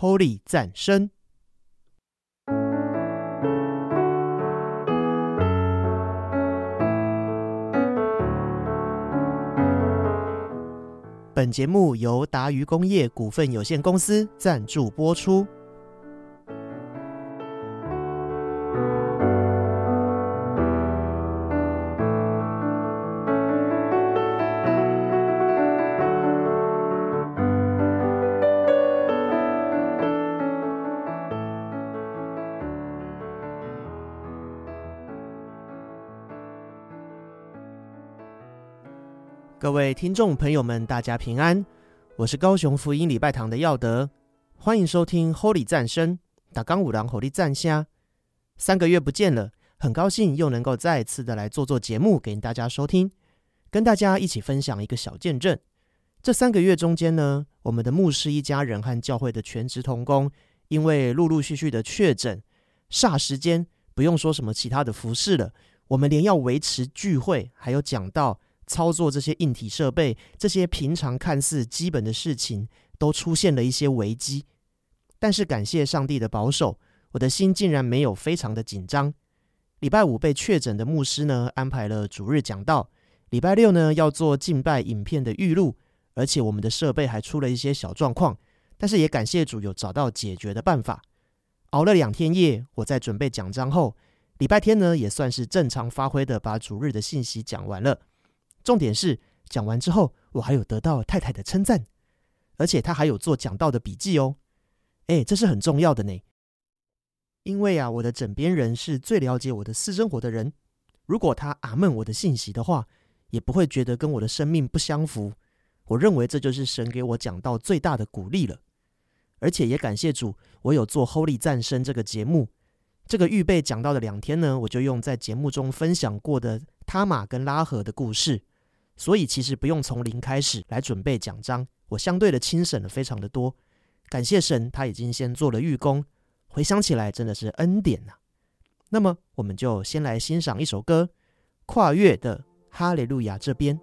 Holy 赞声。本节目由达渝工业股份有限公司赞助播出。各位听众朋友们，大家平安，我是高雄福音礼拜堂的耀德，欢迎收听 Holy 赞声打刚五郎 Holy 赞虾。三个月不见了，很高兴又能够再次的来做做节目给大家收听，跟大家一起分享一个小见证。这三个月中间呢，我们的牧师一家人和教会的全职同工，因为陆陆续续的确诊，霎时间不用说什么其他的服饰了，我们连要维持聚会还有讲道。操作这些硬体设备，这些平常看似基本的事情，都出现了一些危机。但是感谢上帝的保守，我的心竟然没有非常的紧张。礼拜五被确诊的牧师呢，安排了主日讲道；礼拜六呢，要做敬拜影片的预录，而且我们的设备还出了一些小状况。但是也感谢主有找到解决的办法。熬了两天夜，我在准备讲章后，礼拜天呢，也算是正常发挥的把主日的信息讲完了。重点是讲完之后，我还有得到太太的称赞，而且他还有做讲道的笔记哦。哎，这是很重要的呢。因为啊，我的枕边人是最了解我的私生活的人，如果他阿闷我的信息的话，也不会觉得跟我的生命不相符。我认为这就是神给我讲到最大的鼓励了。而且也感谢主，我有做 Holy 战声这个节目。这个预备讲到的两天呢，我就用在节目中分享过的他玛跟拉合的故事。所以其实不用从零开始来准备奖章，我相对的轻省了非常的多。感谢神，他已经先做了预功。回想起来，真的是恩典呐。那么，我们就先来欣赏一首歌，《跨越的哈利路亚》这边。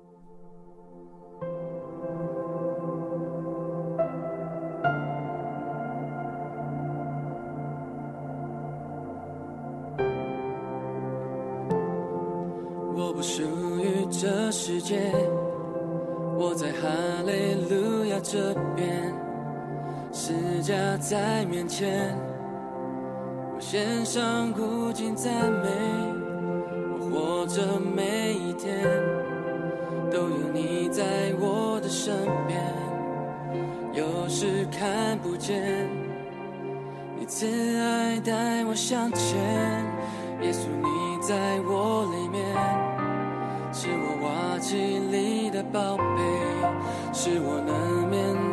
世界，我在哈利路亚这边，世家在面前，我献上古今赞美，我活着每一天，都有你在我的身边，有时看不见，你慈爱带我向前，耶稣你在我里面。是我瓦器里的宝贝，是我能面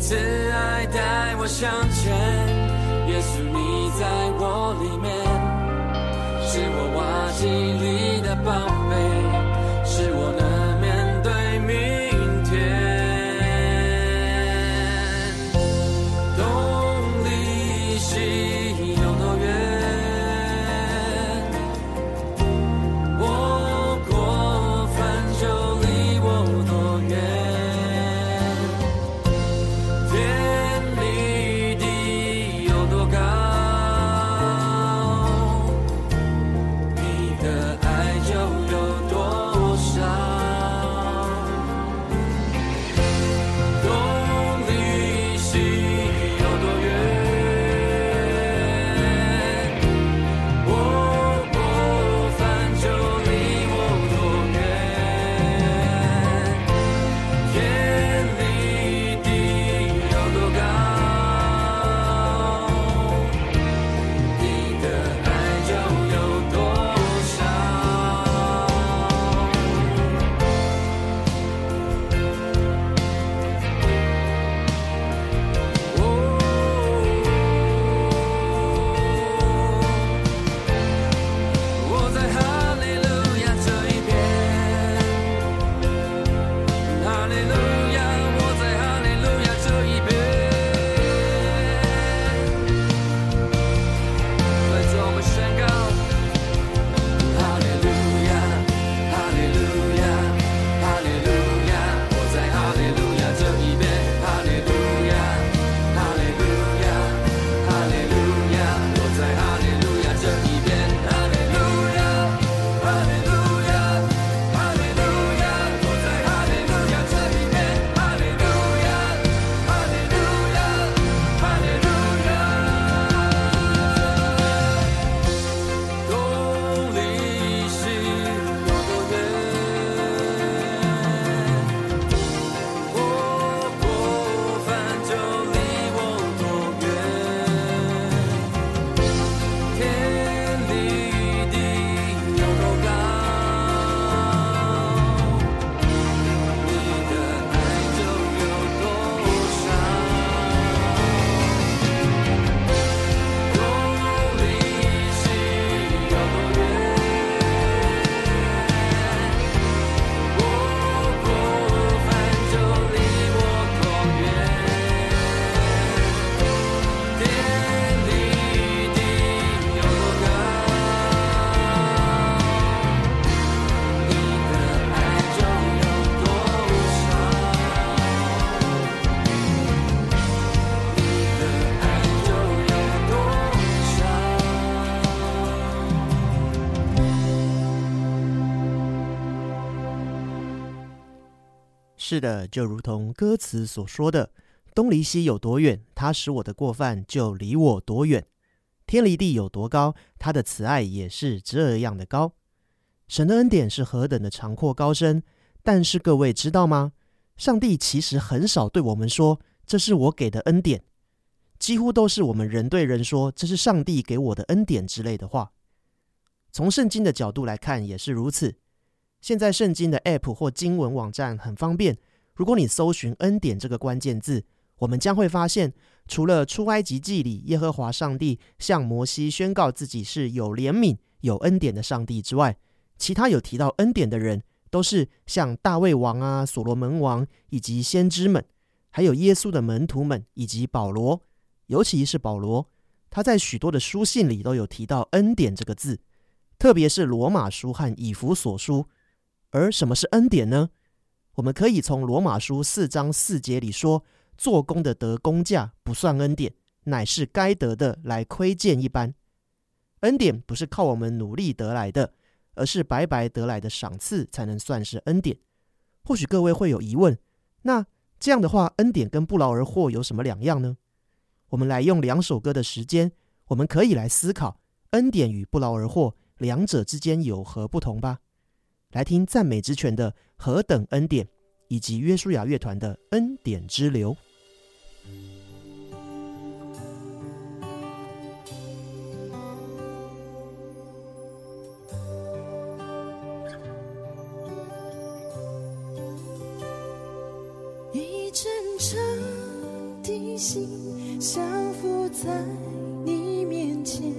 慈爱带我向前，耶稣你在我里面，是我瓦器里的宝。是的，就如同歌词所说的：“东离西有多远，他使我的过犯就离我多远；天离地有多高，他的慈爱也是这样的高。”神的恩典是何等的长阔高深，但是各位知道吗？上帝其实很少对我们说：“这是我给的恩典。”几乎都是我们人对人说：“这是上帝给我的恩典”之类的话。从圣经的角度来看，也是如此。现在圣经的 App 或经文网站很方便。如果你搜寻“恩典”这个关键字，我们将会发现，除了出埃及记里耶和华上帝向摩西宣告自己是有怜悯、有恩典的上帝之外，其他有提到恩典的人，都是像大卫王啊、所罗门王以及先知们，还有耶稣的门徒们以及保罗。尤其是保罗，他在许多的书信里都有提到“恩典”这个字，特别是罗马书和以弗所书。而什么是恩典呢？我们可以从罗马书四章四节里说：“做工的得工价不算恩典，乃是该得的来亏欠一般。”恩典不是靠我们努力得来的，而是白白得来的赏赐才能算是恩典。或许各位会有疑问：那这样的话，恩典跟不劳而获有什么两样呢？我们来用两首歌的时间，我们可以来思考恩典与不劳而获两者之间有何不同吧。来听赞美之泉的何等恩典，以及约书亚乐团的恩典之流。一阵阵的心降伏在你面前，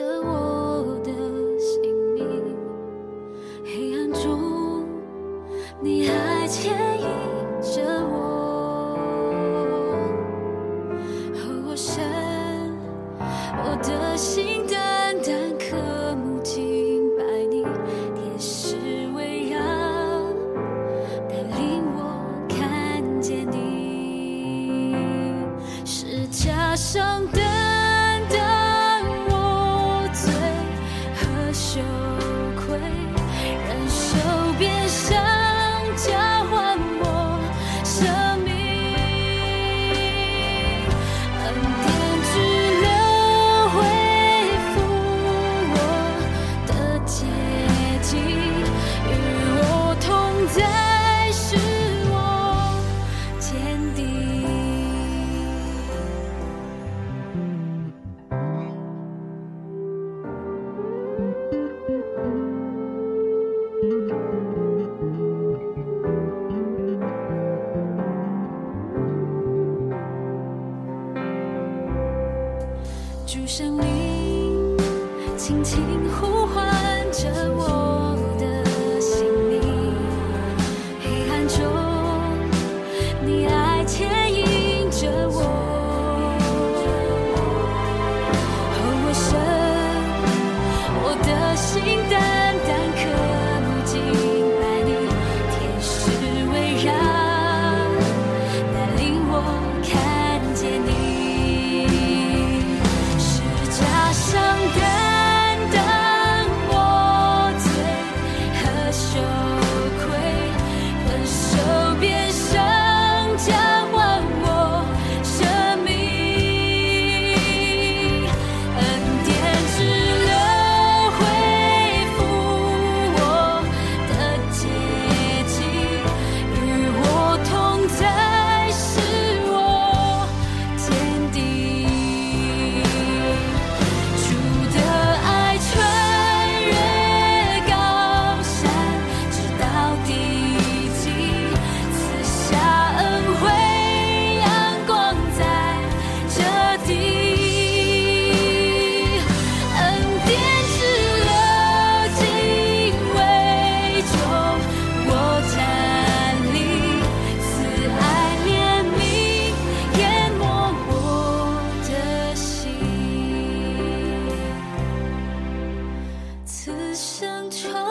着我你此生愁。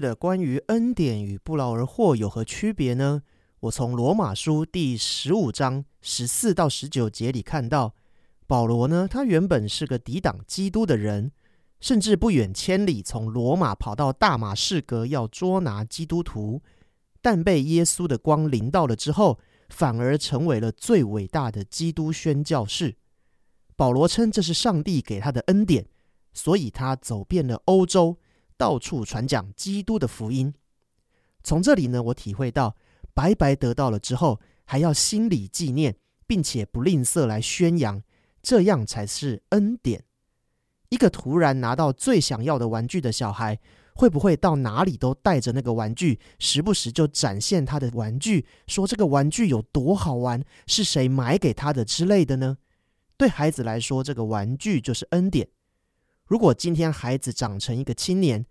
的，关于恩典与不劳而获有何区别呢？我从罗马书第十五章十四到十九节里看到，保罗呢，他原本是个抵挡基督的人，甚至不远千里从罗马跑到大马士革要捉拿基督徒，但被耶稣的光临到了之后，反而成为了最伟大的基督宣教士。保罗称这是上帝给他的恩典，所以他走遍了欧洲。到处传讲基督的福音。从这里呢，我体会到，白白得到了之后，还要心里纪念，并且不吝啬来宣扬，这样才是恩典。一个突然拿到最想要的玩具的小孩，会不会到哪里都带着那个玩具，时不时就展现他的玩具，说这个玩具有多好玩，是谁买给他的之类的呢？对孩子来说，这个玩具就是恩典。如果今天孩子长成一个青年，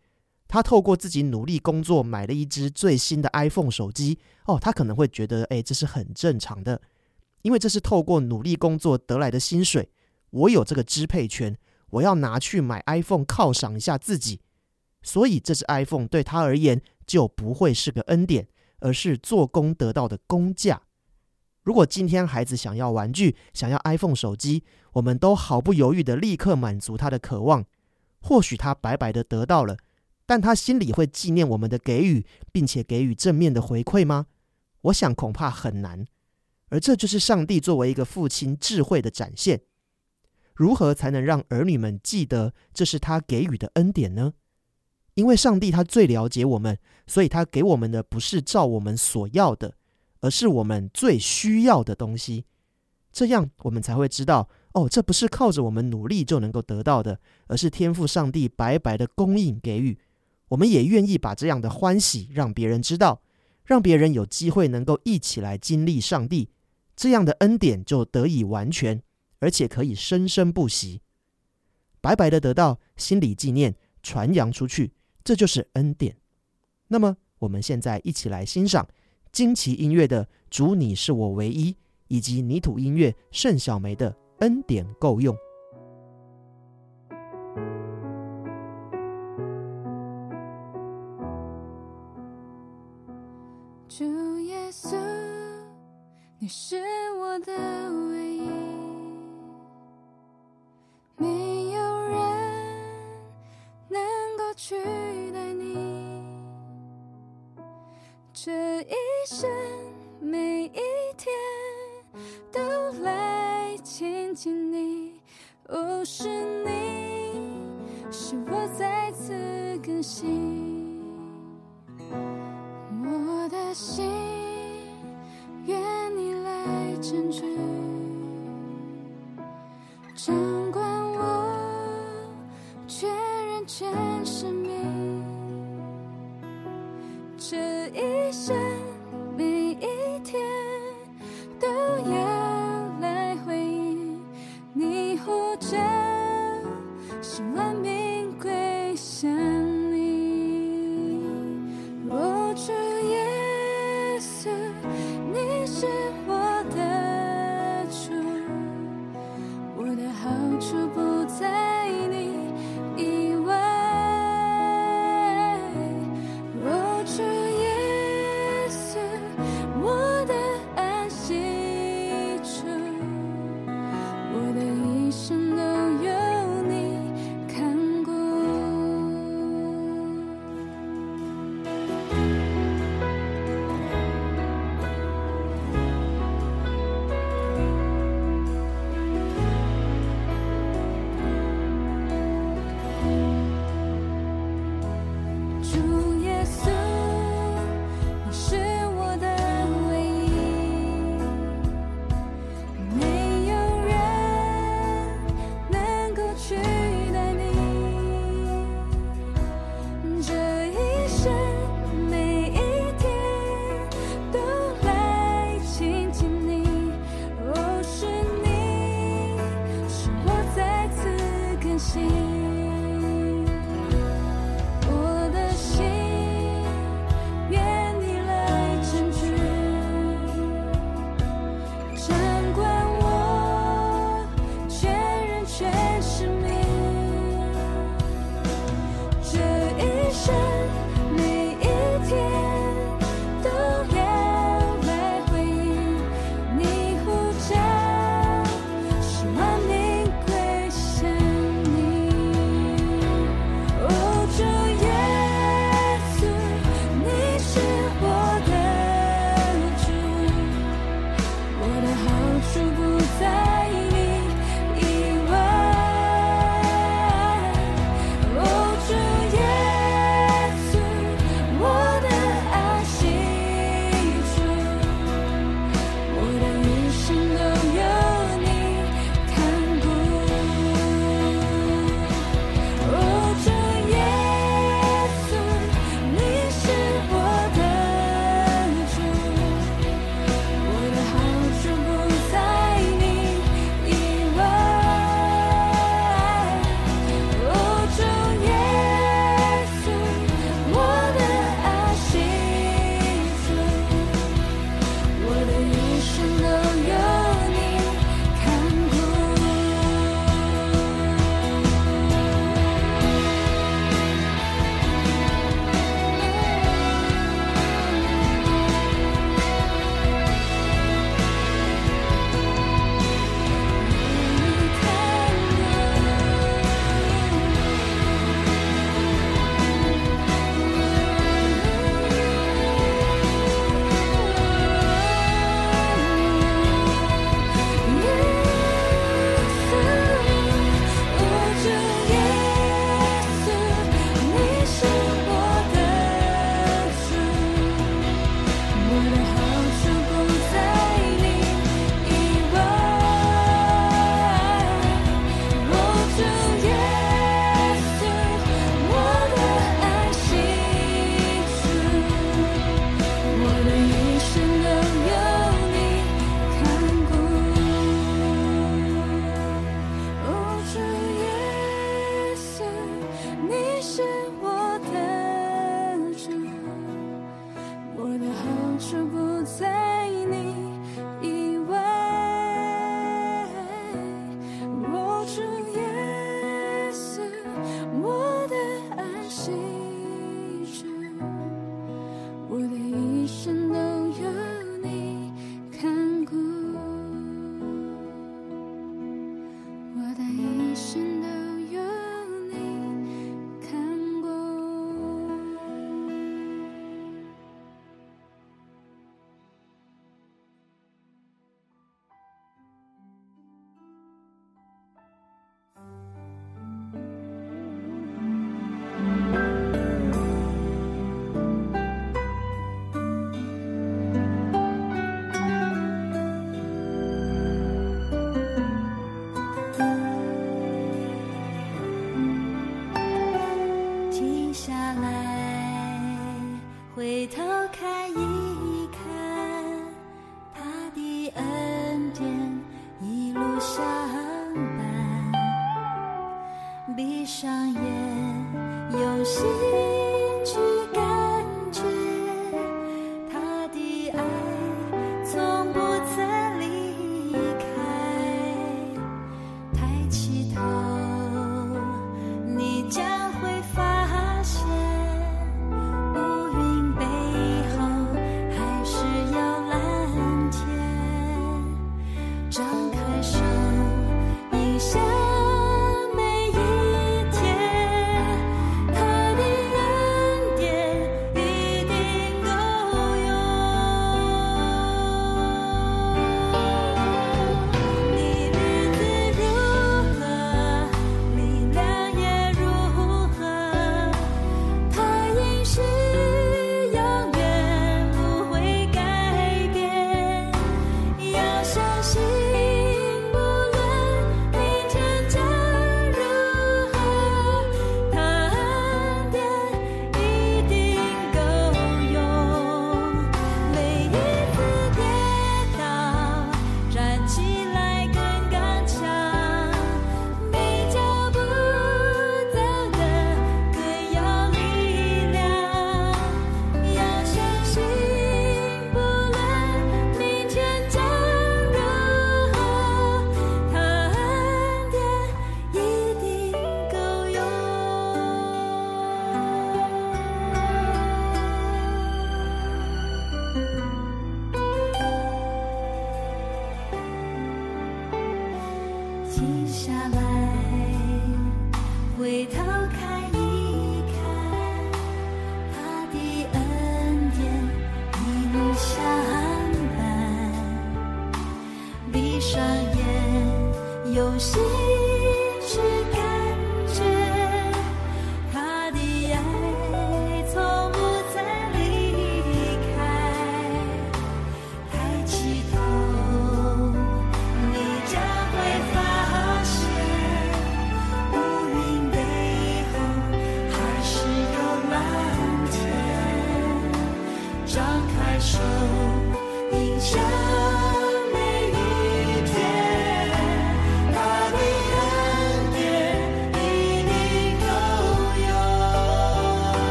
他透过自己努力工作买了一只最新的 iPhone 手机，哦，他可能会觉得，哎，这是很正常的，因为这是透过努力工作得来的薪水，我有这个支配权，我要拿去买 iPhone 犒赏一下自己，所以这只 iPhone 对他而言就不会是个恩典，而是做工得到的工价。如果今天孩子想要玩具，想要 iPhone 手机，我们都毫不犹豫的立刻满足他的渴望。或许他白白的得到了，但他心里会纪念我们的给予，并且给予正面的回馈吗？我想恐怕很难。而这就是上帝作为一个父亲智慧的展现。如何才能让儿女们记得这是他给予的恩典呢？因为上帝他最了解我们，所以他给我们的不是照我们所要的。而是我们最需要的东西，这样我们才会知道哦，这不是靠着我们努力就能够得到的，而是天赋上帝白白的供应给予。我们也愿意把这样的欢喜让别人知道，让别人有机会能够一起来经历上帝这样的恩典，就得以完全，而且可以生生不息，白白的得到，心里纪念，传扬出去，这就是恩典。那么我们现在一起来欣赏。惊奇音乐的“主，你是我唯一”，以及泥土音乐盛小梅的“恩典够用”。主耶稣，你是我的唯一，没有人能够取这一生每一天都来亲近你，哦，是你使我再次更新，我的心愿你来成全，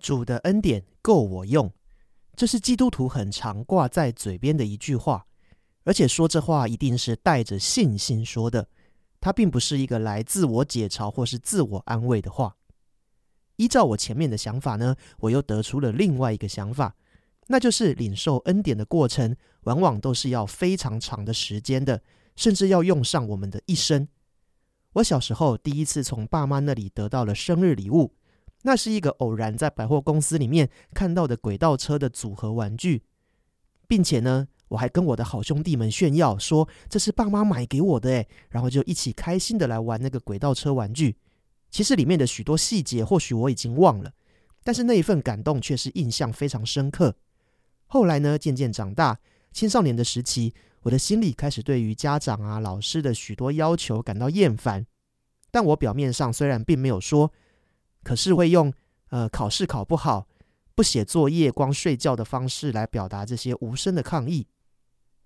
主的恩典够我用，这是基督徒很常挂在嘴边的一句话，而且说这话一定是带着信心说的，它并不是一个来自我解嘲或是自我安慰的话。依照我前面的想法呢，我又得出了另外一个想法，那就是领受恩典的过程，往往都是要非常长的时间的，甚至要用上我们的一生。我小时候第一次从爸妈那里得到了生日礼物。那是一个偶然在百货公司里面看到的轨道车的组合玩具，并且呢，我还跟我的好兄弟们炫耀说这是爸妈买给我的诶，然后就一起开心的来玩那个轨道车玩具。其实里面的许多细节或许我已经忘了，但是那一份感动却是印象非常深刻。后来呢，渐渐长大，青少年的时期，我的心里开始对于家长啊、老师的许多要求感到厌烦，但我表面上虽然并没有说。可是会用呃考试考不好、不写作业、光睡觉的方式来表达这些无声的抗议。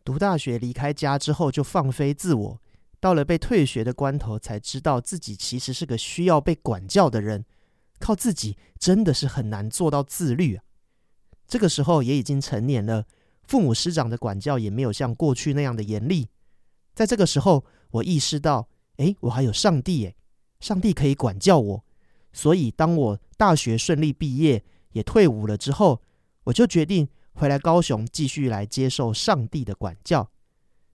读大学离开家之后就放飞自我，到了被退学的关头，才知道自己其实是个需要被管教的人，靠自己真的是很难做到自律啊。这个时候也已经成年了，父母师长的管教也没有像过去那样的严厉。在这个时候，我意识到，哎，我还有上帝，哎，上帝可以管教我。所以，当我大学顺利毕业，也退伍了之后，我就决定回来高雄，继续来接受上帝的管教。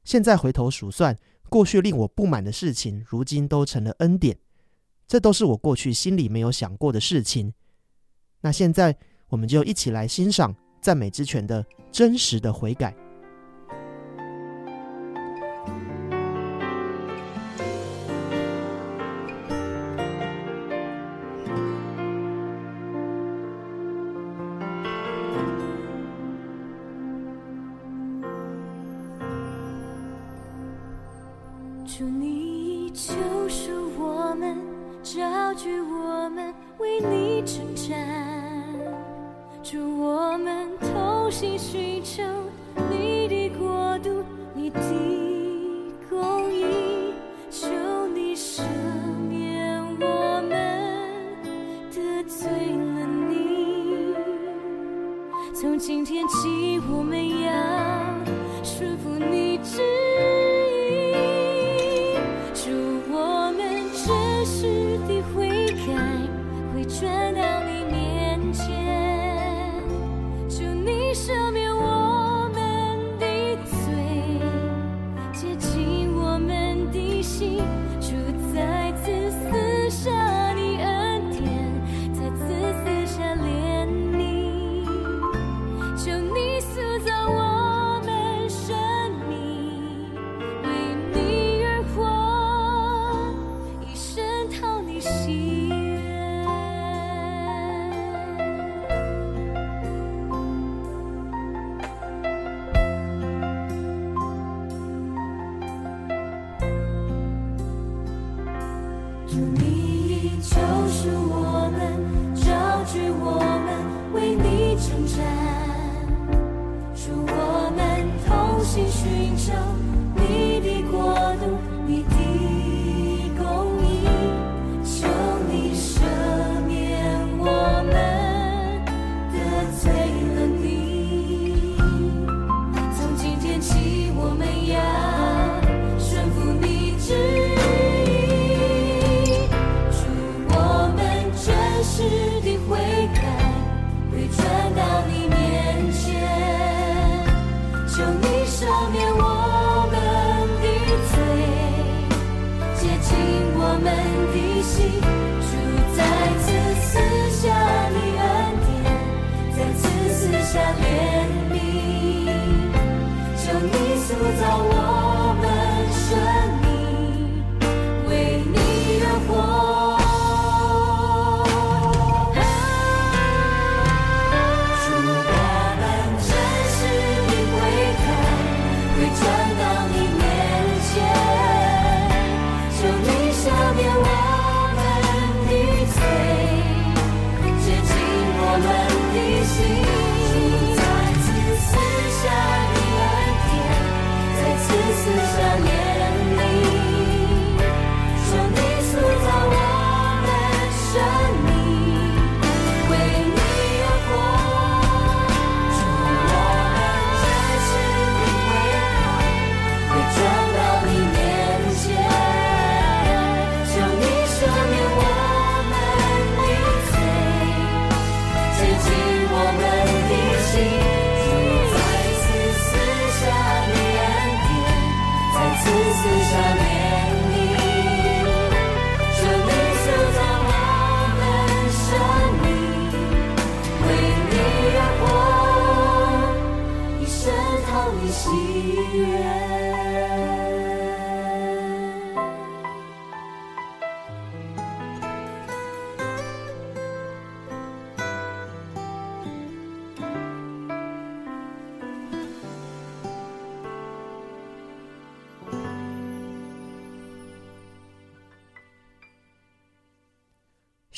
现在回头数算，过去令我不满的事情，如今都成了恩典。这都是我过去心里没有想过的事情。那现在，我们就一起来欣赏赞美之泉的真实的悔改。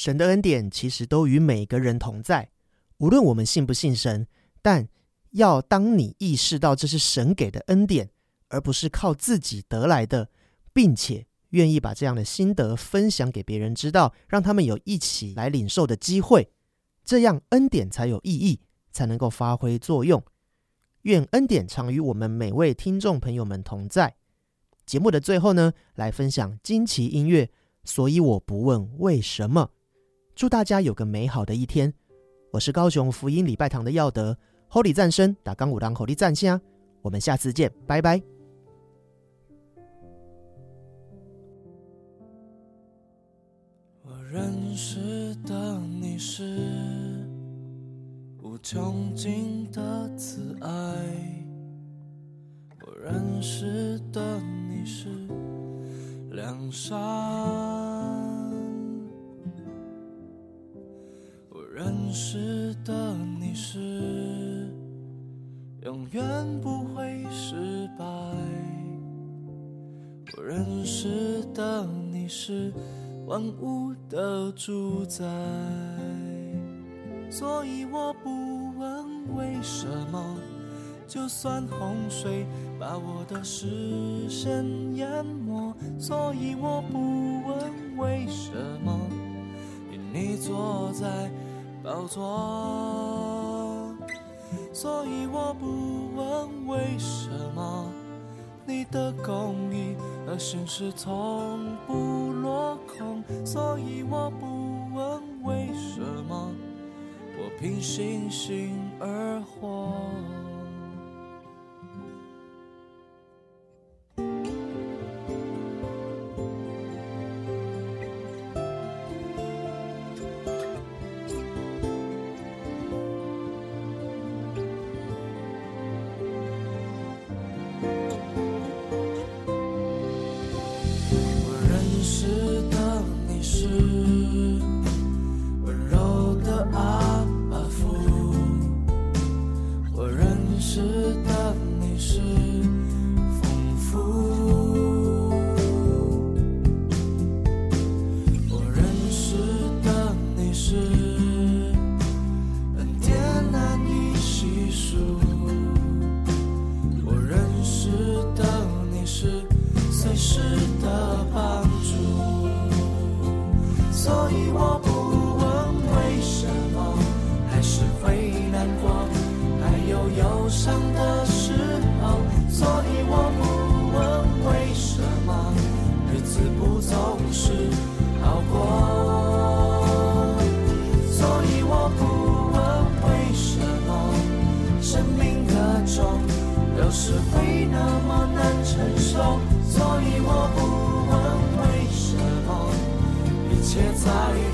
神的恩典其实都与每个人同在，无论我们信不信神，但要当你意识到这是神给的恩典，而不是靠自己得来的，并且愿意把这样的心得分享给别人知道，让他们有一起来领受的机会，这样恩典才有意义，才能够发挥作用。愿恩典常与我们每位听众朋友们同在。节目的最后呢，来分享惊奇音乐，所以我不问为什么。祝大家有个美好的一天。我是高雄福音礼拜堂的耀德，Holy 赞声打钢五郎 Holy 赞香，我们下次见，拜拜。我认识的你是无穷尽的慈爱，我认识的你是良善，认识的你是永远不会失败，我认识的你是。万物的主宰，所以我不问为什么，就算洪水把我的视线淹没，所以我不问为什么，因你坐在宝座，所以我不问为什么。你的公义和现实从不落空，所以我不问为什么。我凭信心而活。一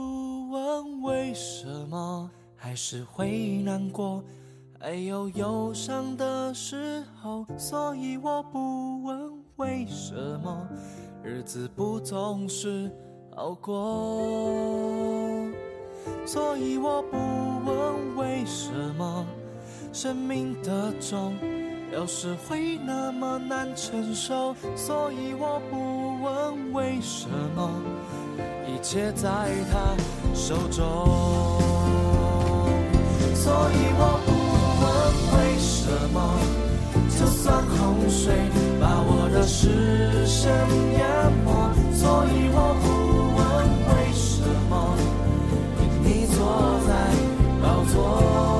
不问为什么，还是会难过。还有忧伤的时候，所以我不问为什么，日子不总是好过，所以我不问为什么，生命的重有时会那么难承受，所以我不问为什么，一切在他手中，所以我不问为什么，就算洪水把我的尸身淹没，所以我不问为什么，你坐在宝座。